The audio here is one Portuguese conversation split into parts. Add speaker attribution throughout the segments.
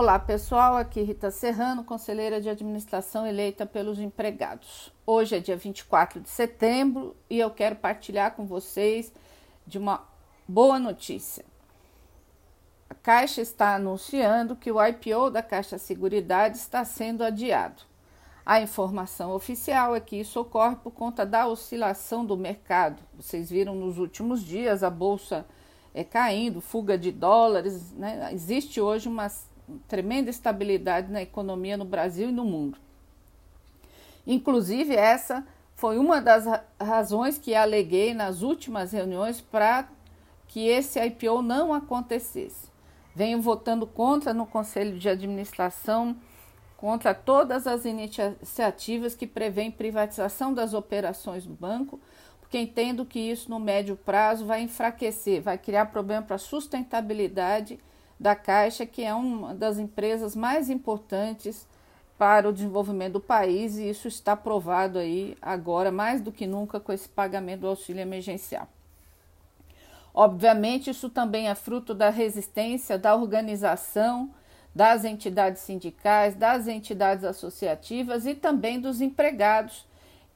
Speaker 1: Olá pessoal, aqui Rita Serrano, conselheira de administração eleita pelos empregados. Hoje é dia 24 de setembro e eu quero partilhar com vocês de uma boa notícia. A Caixa está anunciando que o IPO da Caixa Seguridade está sendo adiado. A informação oficial é que isso ocorre por conta da oscilação do mercado. Vocês viram nos últimos dias a bolsa é, caindo, fuga de dólares. Né? Existe hoje uma tremenda estabilidade na economia no Brasil e no mundo. Inclusive, essa foi uma das razões que aleguei nas últimas reuniões para que esse IPO não acontecesse. Venho votando contra no Conselho de Administração, contra todas as iniciativas que prevêem privatização das operações do banco, porque entendo que isso no médio prazo vai enfraquecer, vai criar problema para a sustentabilidade da Caixa, que é uma das empresas mais importantes para o desenvolvimento do país, e isso está provado aí agora mais do que nunca com esse pagamento do auxílio emergencial. Obviamente, isso também é fruto da resistência da organização das entidades sindicais, das entidades associativas e também dos empregados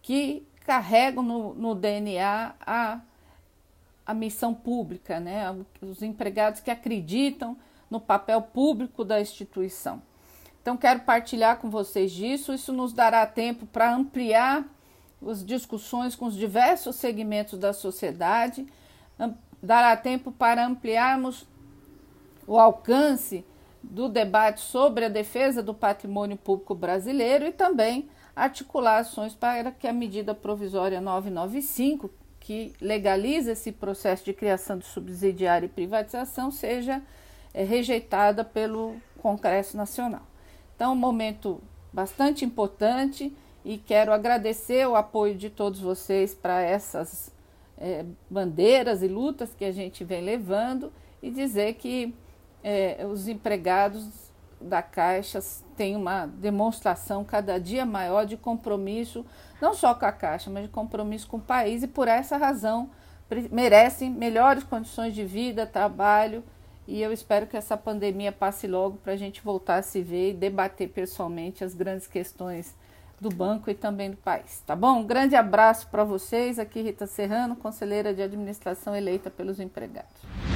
Speaker 1: que carregam no, no DNA a, a missão pública, né? os empregados que acreditam no papel público da instituição. Então, quero partilhar com vocês disso. Isso nos dará tempo para ampliar as discussões com os diversos segmentos da sociedade, dará tempo para ampliarmos o alcance do debate sobre a defesa do patrimônio público brasileiro e também articular ações para que a medida provisória 995, que legaliza esse processo de criação de subsidiária e privatização, seja é, rejeitada pelo Congresso Nacional. Então, um momento bastante importante e quero agradecer o apoio de todos vocês para essas é, bandeiras e lutas que a gente vem levando e dizer que é, os empregados da Caixa têm uma demonstração cada dia maior de compromisso, não só com a Caixa, mas de compromisso com o país e por essa razão merecem melhores condições de vida, trabalho e eu espero que essa pandemia passe logo para a gente voltar a se ver e debater pessoalmente as grandes questões do banco e também do país, tá bom? Um grande abraço para vocês. Aqui Rita Serrano, conselheira de administração eleita pelos empregados.